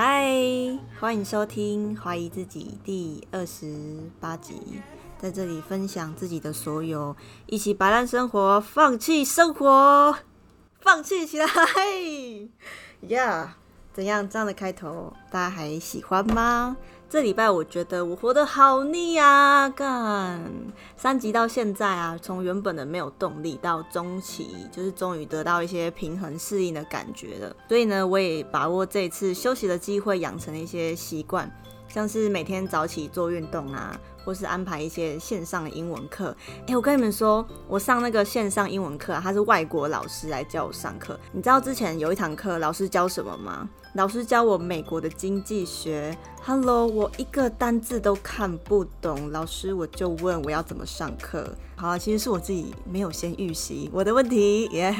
嗨，欢迎收听《怀疑自己》第二十八集，在这里分享自己的所有，一起摆烂生活，放弃生活，放弃起来，呀！怎样？这样的开头大家还喜欢吗？这礼拜我觉得我活得好腻啊！干三集到现在啊，从原本的没有动力到中期，就是终于得到一些平衡适应的感觉了。所以呢，我也把握这次休息的机会，养成了一些习惯，像是每天早起做运动啊。或是安排一些线上的英文课，哎，我跟你们说，我上那个线上英文课，他是外国老师来教我上课。你知道之前有一堂课，老师教什么吗？老师教我美国的经济学。Hello，我一个单字都看不懂，老师我就问我要怎么上课。好，其实是我自己没有先预习我的问题。耶，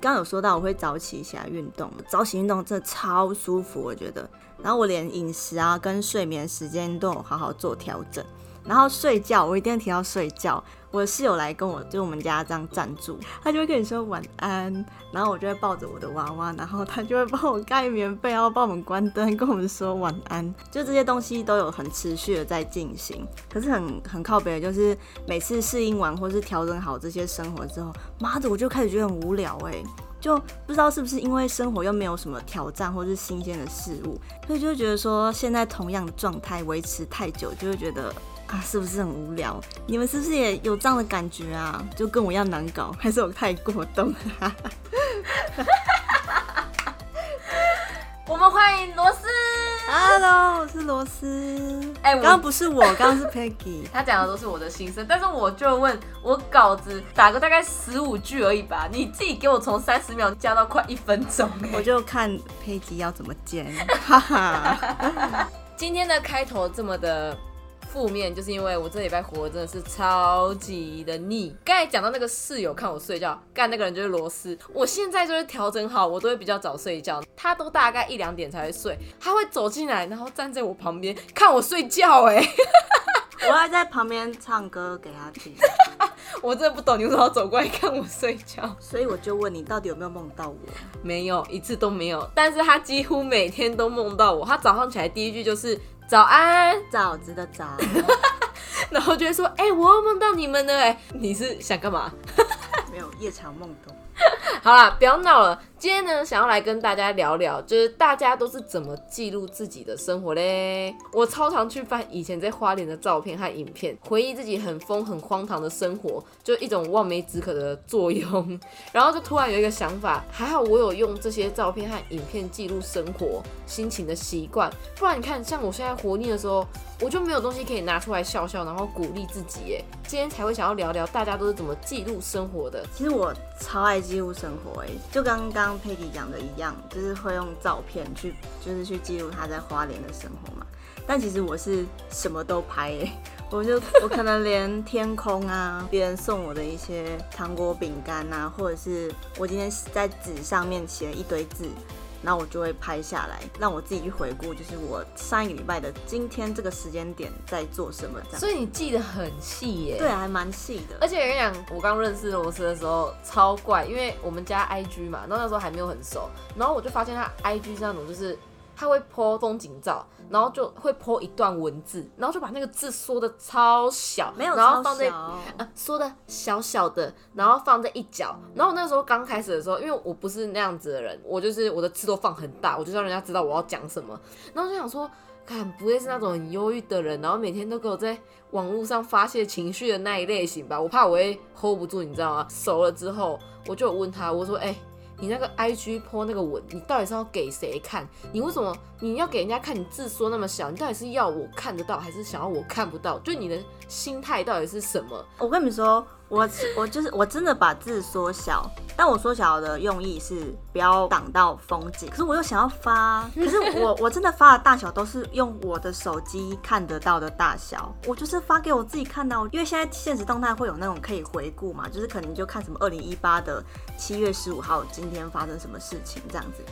刚有说到我会早起起来运动，早起运动真的超舒服，我觉得。然后我连饮食啊跟睡眠时间都有好好做调整。然后睡觉，我一定要提到睡觉。我的室友来跟我，就我们家这样暂住，他就会跟你说晚安，然后我就会抱着我的娃娃，然后他就会帮我盖棉被，然后帮我们关灯，跟我们说晚安。就这些东西都有很持续的在进行，可是很很靠北的就是每次适应完或是调整好这些生活之后，妈的，我就开始觉得很无聊哎，就不知道是不是因为生活又没有什么挑战或是新鲜的事物，所以就觉得说现在同样的状态维持太久，就会觉得。啊，是不是很无聊？你们是不是也有这样的感觉啊？就跟我一样难搞，还是我太过动？我们欢迎罗斯。Hello，我是罗斯。哎，刚刚不是我，刚刚是 Peggy。他讲的都是我的心声，但是我就问我稿子打个大概十五句而已吧，你自己给我从三十秒加到快一分钟，我就看 Peggy 要怎么剪。哈哈，今天的开头这么的。负面就是因为我这礼拜活真的是超级的腻。刚才讲到那个室友看我睡觉，干那个人就是罗斯。我现在就是调整好，我都会比较早睡觉。他都大概一两点才会睡，他会走进来，然后站在我旁边看我睡觉。哎，我还在旁边唱歌给他听。我真的不懂你为什么要走过来看我睡觉。所以我就问你，到底有没有梦到我？没有，一次都没有。但是他几乎每天都梦到我。他早上起来第一句就是。早安，枣子的枣，然后就会说，哎，我又梦到你们了，哎，你是想干嘛？没有夜长梦多。好了，不要闹了。今天呢，想要来跟大家聊聊，就是大家都是怎么记录自己的生活嘞？我超常去翻以前在花莲的照片和影片，回忆自己很疯很荒唐的生活，就一种望梅止渴的作用。然后就突然有一个想法，还好我有用这些照片和影片记录生活心情的习惯，不然你看，像我现在活腻的时候，我就没有东西可以拿出来笑笑，然后鼓励自己。耶。今天才会想要聊聊大家都是怎么记录生活的。其实我超爱记录生活，哎，就刚刚。佩蒂讲的一样，就是会用照片去，就是去记录他在花莲的生活嘛。但其实我是什么都拍，我就我可能连天空啊，别人送我的一些糖果、饼干啊，或者是我今天在纸上面写了一堆字。那我就会拍下来，让我自己去回顾，就是我上一个礼拜的今天这个时间点在做什么，这样。所以你记得很细耶？对，还蛮细的。而且我跟你讲，我刚认识罗斯的时候超怪，因为我们家 IG 嘛，然后那时候还没有很熟，然后我就发现他 IG 是那种就是。他会 po 风景照，然后就会 po 一段文字，然后就把那个字缩的超小，没有，然后放在呃缩的小小的，然后放在一角。然后那时候刚开始的时候，因为我不是那样子的人，我就是我的字都放很大，我就让人家知道我要讲什么。然后就想说，看不会是那种很忧郁的人，然后每天都给我在网络上发泄情绪的那一类型吧？我怕我会 hold 不住，你知道吗？熟了之后，我就问他，我说，哎。你那个 I G 泼那个文，你到底是要给谁看？你为什么你要给人家看？你字说那么小，你到底是要我看得到，还是想要我看不到？就你的心态到底是什么？我跟你们说。我我就是我真的把字缩小，但我缩小的用意是不要挡到风景。可是我又想要发，可是我我真的发的大小都是用我的手机看得到的大小，我就是发给我自己看到。因为现在现实动态会有那种可以回顾嘛，就是可能就看什么二零一八的七月十五号今天发生什么事情这样子。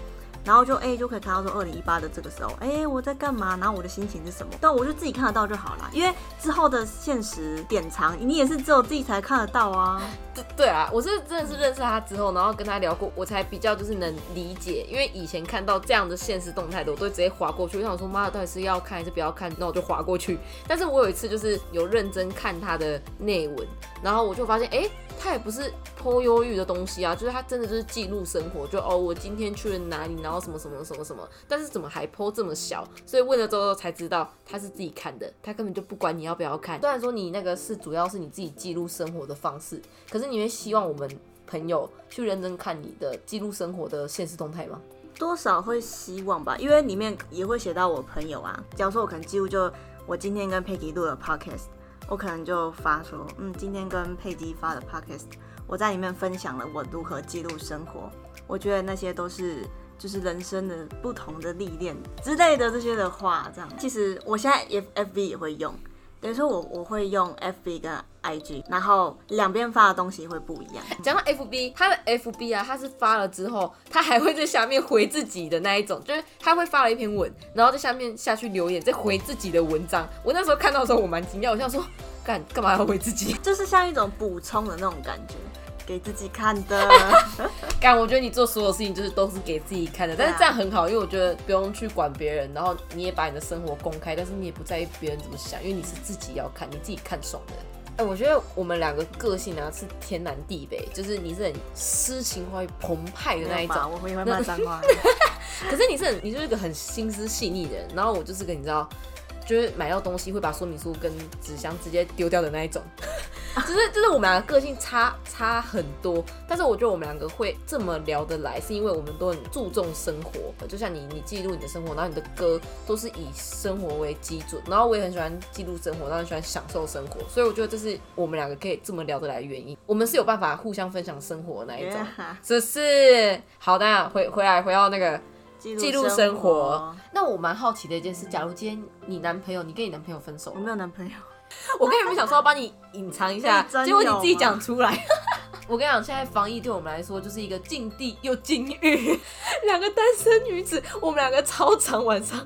然后就哎、就可以看到说二零一八的这个时候，哎、我在干嘛，然后我的心情是什么，但我就自己看得到就好啦，因为之后的现实典藏，你也是只有自己才看得到啊。对对啊，我是真的是认识他之后，然后跟他聊过，我才比较就是能理解。因为以前看到这样的现实动态的，我都会直接划过去。我想说，妈的，到底是要看还是不要看？那我就划过去。但是我有一次就是有认真看他的内文，然后我就发现，哎、他也不是颇忧郁的东西啊，就是他真的就是记录生活，就哦，我今天去了哪里，然后什么什么什么什么，但是怎么还剖这么小？所以问了之后才知道他是自己看的，他根本就不管你要不要看。虽然说你那个是主要是你自己记录生活的方式，可是你会希望我们朋友去认真看你的记录生活的现实动态吗？多少会希望吧，因为里面也会写到我朋友啊。假如说我可能记录就我今天跟佩吉录的 podcast，我可能就发说，嗯，今天跟佩姬发的 podcast，我在里面分享了我如何记录生活。我觉得那些都是就是人生的不同的历练之类的这些的话，这样。其实我现在 F F B 也会用，等于说我我会用 F B 跟 I G，然后两边发的东西会不一样。讲到 FB，他的 FB 啊，他是发了之后，他还会在下面回自己的那一种，就是他会发了一篇文，然后在下面下去留言，再回自己的文章。我那时候看到的时候，我蛮惊讶，我想说，干干嘛要回自己？就是像一种补充的那种感觉，给自己看的。干，我觉得你做所有事情就是都是给自己看的，但是这样很好，因为我觉得不用去管别人，然后你也把你的生活公开，但是你也不在意别人怎么想，因为你是自己要看，你自己看爽的。哎、我觉得我们两个个性啊是天南地北，就是你是很诗情画意澎湃的那一种，吧，我也会骂脏话。可是你是很，你就是一个很心思细腻的人，然后我就是个你知道，就是买到东西会把说明书跟纸箱直接丢掉的那一种，就是就是我们两个个性差差很多，但是我觉得我们两个会这么聊得来，是因为我们都很注重生活，就像你你记录你的生活，然后你的歌都是以生活为基准，然后我也很喜欢记录生活，然后很喜欢享受生活，所以我觉得这是我们两个可以这么聊得来的原因，我们是有办法互相分享生活的那一种。是不是？好的，回回来回到那个记记录生活。那我蛮好奇的一件事，假如今天你男朋友，你跟你男朋友分手我了，没有男朋友，我跟你们想说要帮你隐藏一下，真结果你自己吗讲出来。我跟你讲，现在防疫对我们来说就是一个禁地又禁欲，两个单身女子，我们两个超常晚上，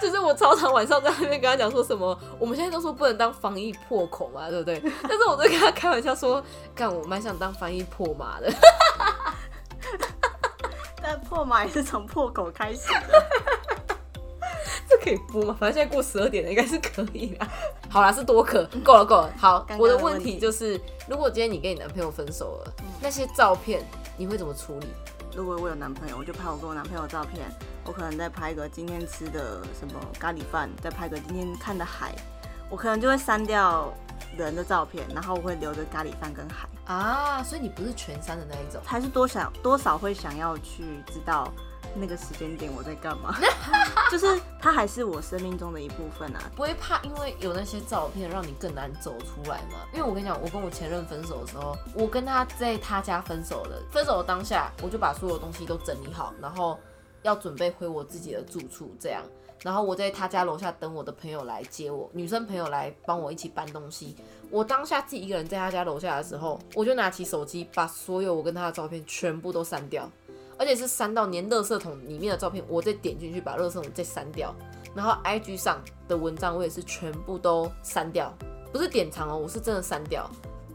就是我超常晚上在那边跟他讲说什么，我们现在都说不能当防疫破口嘛，对不对？但是我就跟他开玩笑说，干，我蛮想当防疫破马的。但破马也是从破口开始的。这可以播吗？反正现在过十二点了，应该是可以啦。好啦，是多可，够了够了。好我的的问题问题就是，如果今天你跟你男朋友分手了，那些照片你会怎么处理？如果我有男朋友，我就拍我跟我男朋友的照片，我可能再拍个今天吃的什么咖喱饭，再拍个今天看的海，我可能就会删掉人的照片，然后我会留着咖喱饭跟海，啊，所以你不是全删的那一种。还是多少多少会想要去知道那个时间点我在干嘛，就是它还是我生命中的一部分啊。不会怕因为有那些照片让你更难走出来嘛？因为我跟你讲，我跟我前任分手的时候，我跟他在他家分手的，分手的当下，我就把所有东西都整理好，然后要准备回我自己的住处，这样。然后我在他家楼下等我的朋友来接我，女生朋友来帮我一起搬东西。我当下自己一个人在他家楼下的时候，我就拿起手机，把所有我跟他的照片全部都删掉，而且是删到连垃圾桶里面的照片，我再点进去把垃圾桶再删掉。然后 IG 上的文章我也是全部都删掉，不是典藏哦，我是真的删掉。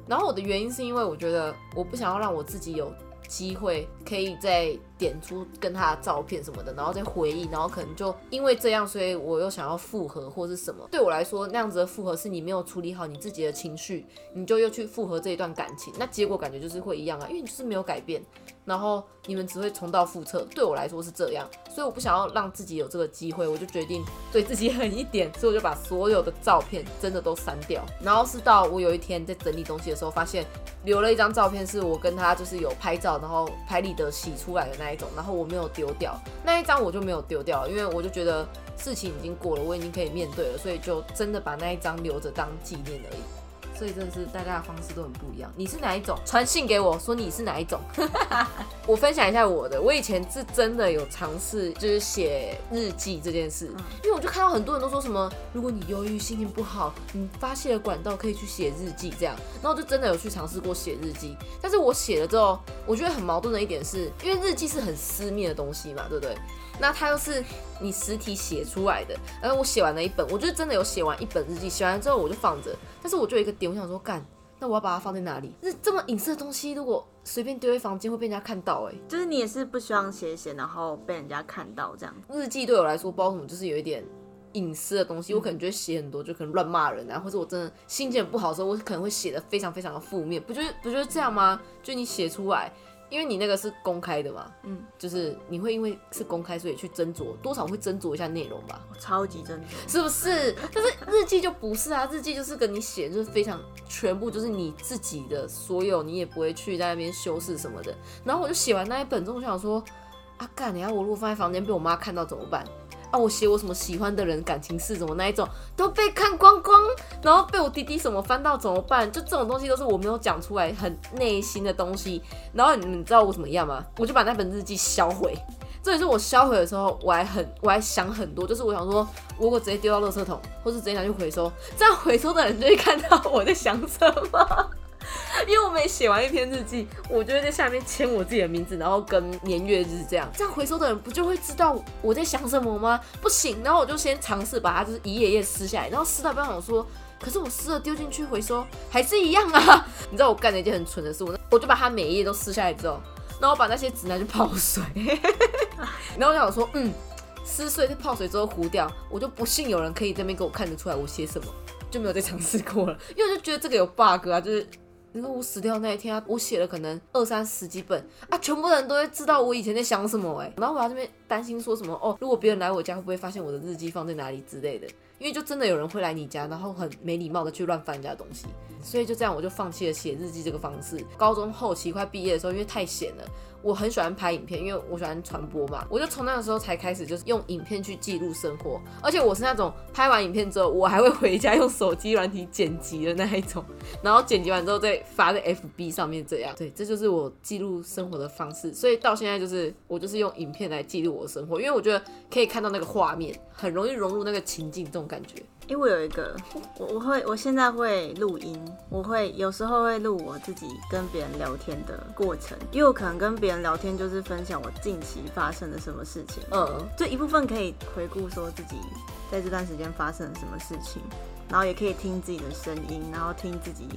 然后我的原因是因为我觉得我不想要让我自己有机会可以在点出跟他的照片什么的，然后再回忆，然后可能就因为这样，所以我又想要复合或是什么。对我来说，那样子的复合是你没有处理好你自己的情绪，你就又去复合这一段感情，那结果感觉就是会一样啊，因为你就是没有改变，然后你们只会重蹈覆辙。对我来说是这样，所以我不想要让自己有这个机会，我就决定对自己狠一点，所以我就把所有的照片真的都删掉。然后是到我有一天在整理东西的时候，发现留了一张照片，是我跟他就是有拍照，然后拍立得洗出来的那那种，然后我没有丢掉那一张，我就没有丢掉，因为我就觉得事情已经过了，我已经可以面对了，所以就真的把那一张留着当纪念而已。所以真的是大家的方式都很不一样。你是哪一种？传信给我说你是哪一种。我分享一下我的，我以前是真的有尝试，就是写日记这件事，因为我就看到很多人都说什么，如果你忧郁、心情不好，你发泄的管道可以去写日记这样，然后我就真的有去尝试过写日记，但是我写了之后，我觉得很矛盾的一点是，因为日记是很私密的东西嘛，对不对？那它又是你实体写出来的，然后我写完了一本，我就真的有写完一本日记，写完之后我就放着，但是我就有一个点，我想说干，那我要把它放在哪里？那这么隐私的东西，如果随便丢在房间会被人家看到，哎，就是你也是不希望写写，然后被人家看到这样。日记对我来说，包括什么，就是有一点隐私的东西，我可能就会写很多，就可能乱骂人啊，或者我真的心情不好的时候，我可能会写的非常非常的负面，不就是不就是这样吗？就你写出来。因为你那个是公开的嘛，嗯，就是你会因为是公开，所以去斟酌，多少会斟酌一下内容吧。超级斟酌，是不是？但是日记就不是啊，日记就是跟你写，就是非常全部就是你自己的所有，你也不会去在那边修饰什么的。然后我就写完那一本之后，我想说，啊干，你要我如果放在房间被我妈看到怎么办？啊，我写我什么喜欢的人感情事什么那一种都被看光光，然后被我弟弟什么翻到怎么办？就这种东西都是我没有讲出来很内心的东西。然后你们知道我怎么样吗？我就把那本日记销毁。这也是我销毁的时候，我还很我还想很多，就是我想说，如果直接丢到垃圾桶，或是直接拿去回收，这样回收的人就会看到我在想什么。因为我每写完一篇日记，我就会在下面签我自己的名字，然后跟年月日这样，这样回收的人不就会知道我在想什么吗？不行，然后我就先尝试把它就是一页页撕下来，然后撕到不要我说，可是我撕了丢进去回收还是一样啊！你知道我干了一件很蠢的事，我我就把它每一页都撕下来之后，然后把那些纸拿去泡水，然后我想说，嗯，撕碎泡水之后糊掉，我就不信有人可以这边给我看得出来我写什么，就没有再尝试过了，因为我就觉得这个有 bug 啊，就是。你说我死掉那一天啊，我写了可能二三十几本啊，全部人都会知道我以前在想什么哎，然后我这边担心说什么哦，如果别人来我家会不会发现我的日记放在哪里之类的，因为就真的有人会来你家，然后很没礼貌的去乱翻人家东西，所以就这样我就放弃了写日记这个方式。高中后期快毕业的时候，因为太闲了。我很喜欢拍影片，因为我喜欢传播嘛，我就从那个时候才开始，就是用影片去记录生活。而且我是那种拍完影片之后，我还会回家用手机软体剪辑的那一种，然后剪辑完之后再发在 FB 上面，这样。对，这就是我记录生活的方式。所以到现在就是我就是用影片来记录我的生活，因为我觉得可以看到那个画面，很容易融入那个情境，这种感觉。因为我有一个，我我会我现在会录音，我会有时候会录我自己跟别人聊天的过程，因为我可能跟别人聊天就是分享我近期发生了什么事情，嗯，这一部分可以回顾说自己在这段时间发生了什么事情，然后也可以听自己的声音，然后听自己，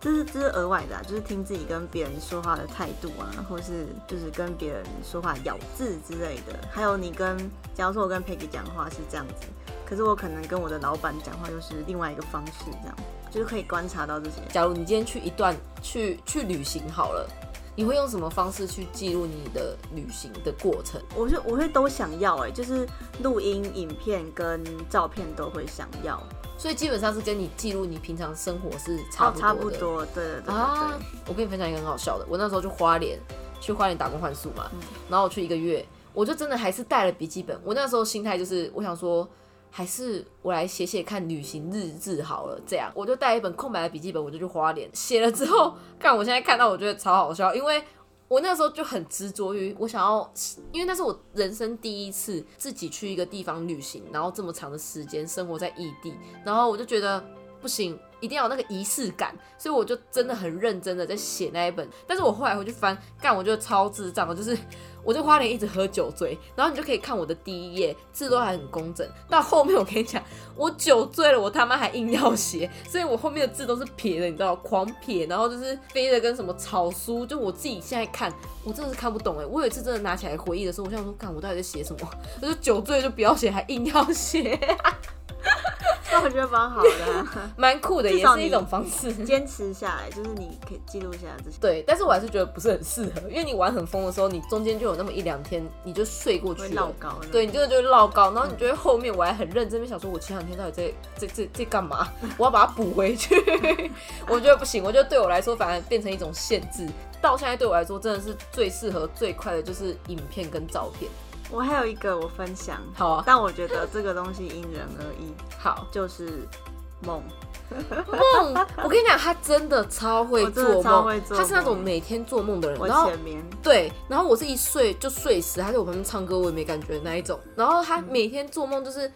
这是这是额外的，就是听自己跟别人说话的态度啊，或是就是跟别人说话咬字之类的，还有你跟，假如说我跟 Peggy 讲话是这样子。可是我可能跟我的老板讲话又是另外一个方式，这样就是可以观察到这些。假如你今天去一段去去旅行好了，你会用什么方式去记录你的旅行的过程？我是我会都想要哎，就是录音、影片跟照片都会想要，所以基本上是跟你记录你平常生活是差不多的。差不多，对对对。啊，我跟你分享一个很好笑的，我那时候去花莲，去花莲打工换宿嘛，然后我去一个月，我就真的还是带了笔记本。我那时候心态就是，我想说。还是我来写写看旅行日志好了，这样。我就带一本空白的笔记本，我就去花莲。写了之后，看我现在看到我觉得超好笑，因为我那时候就很执着于我想要，因为那是我人生第一次自己去一个地方旅行，然后这么长的时间生活在异地，然后我就觉得不行，一定要有那个仪式感，所以我就真的很认真的在写那一本，但是我后来回去翻，干我觉得超智障的，就是。我在花莲一直喝酒醉，然后你就可以看我的第一页字都还很工整，到后面我跟你讲，我酒醉了，我他妈还硬要写，所以我后面的字都是撇的，你知道，狂撇，然后就是飞的跟什么草书，就我自己现在看，我真的是看不懂哎。我有一次真的拿起来回忆的时候，我想说，看我到底在写什么？我就酒醉就不要写，还硬要写。那我觉得蛮好的，蛮酷的，也是一种方式。坚持下来，就是你可以记录下来这些。对，但是我还是觉得不是很适合，因为你玩很疯的时候，你中间就有那么一两天，你就睡过去了。高。对，你真的就会落高，然后你觉得后面我还很认真，想说我前两天到底在在在在干嘛？我要把它补回去。我觉得不行，我觉得对我来说反而变成一种限制。到现在对我来说，真的是最适合、最快的就是影片跟照片。我还有一个我分享，好啊，但我觉得这个东西因人而异。好，就是梦。梦，我跟你讲，他真的超会做梦。他是那种每天做梦的人，然后对，然后我是一睡就睡死，他在我旁边唱歌，我也没感觉那一种。然后他每天做梦就是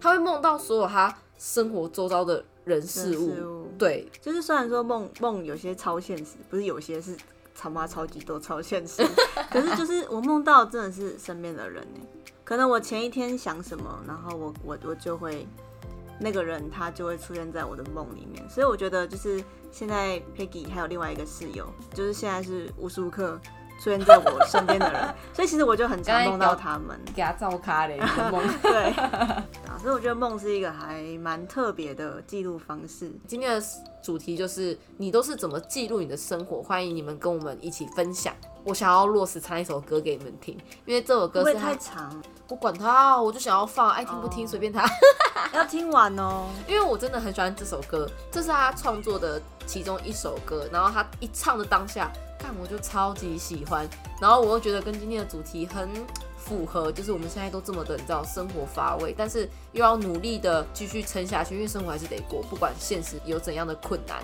他会梦到所有他生活周遭的人事物，事物，对，就是虽然说梦梦有些超现实，不是有些是超妈超级多超现实，可是就是我梦到真的是身边的人呢。可能我前一天想什么，然后我我我就会那个人他就会出现在我的梦里面，所以我觉得就是现在 Peggy 还有另外一个室友，就是现在是无时无刻出现在我身边的人，所以其实我就很常梦到他们。给他照咖嘞，梦。对，啊，所以我觉得梦是一个还蛮特别的记录方式。今天的主题就是你都是怎么记录你的生活，欢迎你们跟我们一起分享。我想要落实唱一首歌给你们听，因为这首歌是太长？我管他，我就想要放，爱听不听哦随便他。要听完哦。因为我真的很喜欢这首歌，这是他创作的其中一首歌，然后他一唱的当下，看我就超级喜欢，然后我又觉得跟今天的主题很符合，就是我们现在都这么的，你知道生活乏味，但是又要努力的继续撑下去，因为生活还是得过，不管现实有怎样的困难。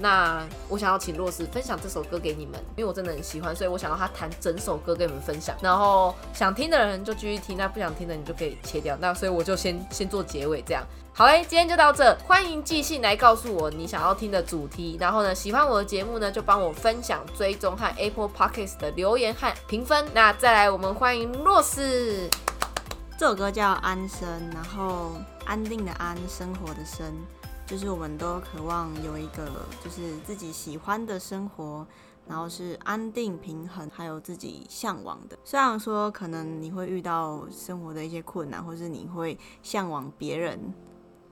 那我想要请洛斯分享这首歌给你们，因为我真的很喜欢，所以我想要他弹整首歌跟你们分享。然后想听的人就继续听，那不想听的你就可以切掉。那所以我就先先做结尾这样。好嘞，今天就到这，欢迎寄信来告诉我你想要听的主题。然后呢，喜欢我的节目呢，就帮我分享、追踪和 Apple Podcasts 的留言和评分。那再来，我们欢迎洛斯。这首歌叫《安生》，然后安定的安，生活的生，就是我们都渴望有一个就是自己喜欢的生活，然后是安定平衡，还有自己向往的。虽然说可能你会遇到生活的一些困难，或是你会向往别人，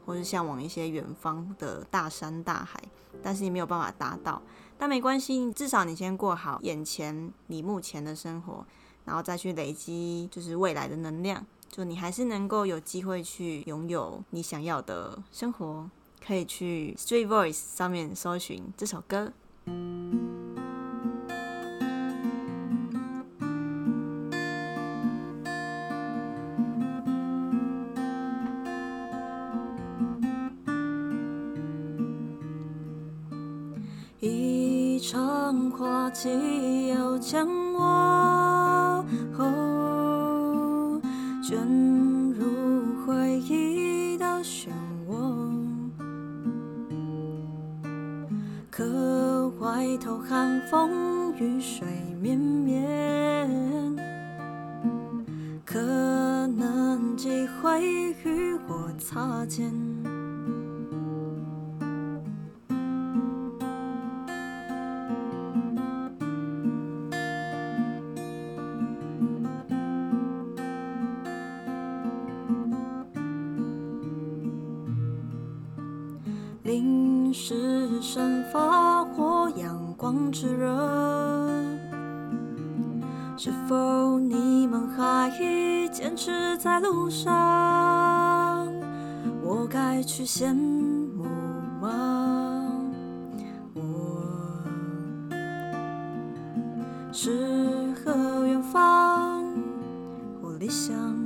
或是向往一些远方的大山大海，但是你没有办法达到。但没关系，至少你先过好眼前你目前的生活，然后再去累积就是未来的能量。就你还是能够有机会去拥有你想要的生活，可以去 Street Voice 上面搜寻这首歌。机会与我擦肩。淋湿生发或阳光炙热，是否你们还坚持在路上？羡慕吗？我诗和远方或理想。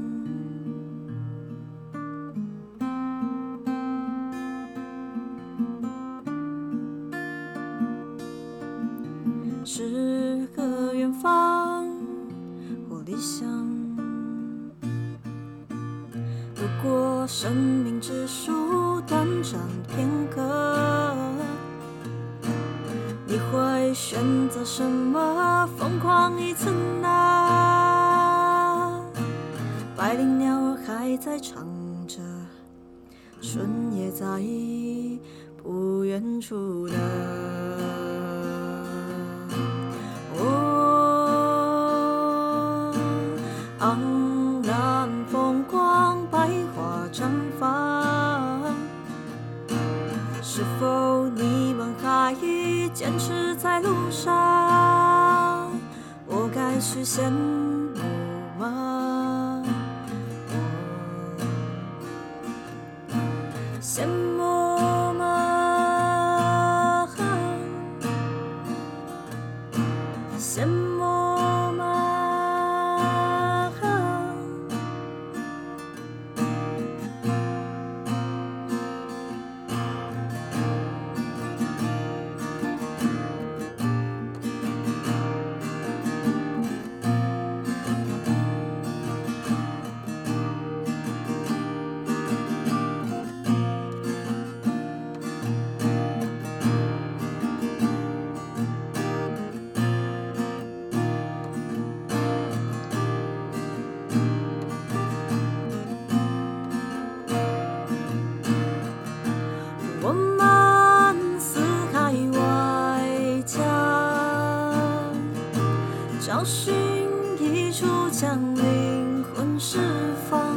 远处的。哦，昂然风光，百花绽放。是否你们还坚持在路上？我该去羡慕吗？羡慕将灵魂释放。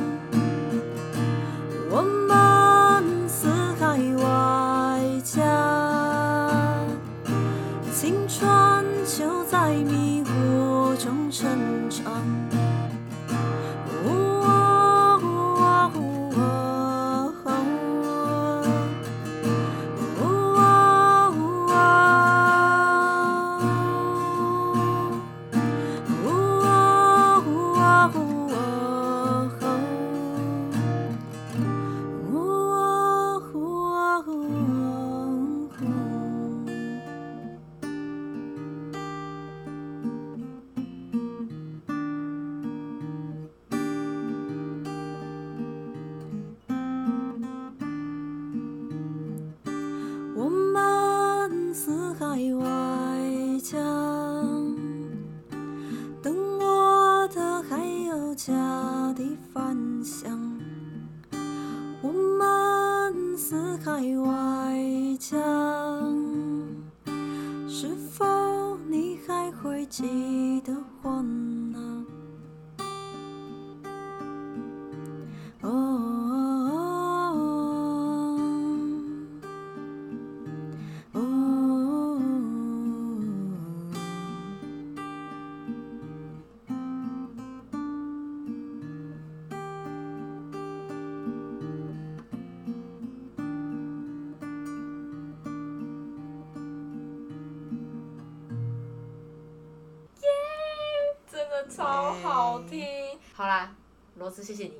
好听。好啦，罗斯，谢谢你，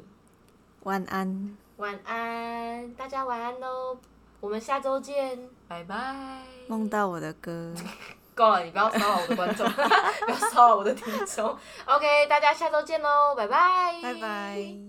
晚安。晚安，大家晚安喽，我们下周见，拜拜。梦到我的歌，够了，你不要骚扰我的观众，不要骚扰我的听众。OK，大家下周见喽，拜拜，拜拜。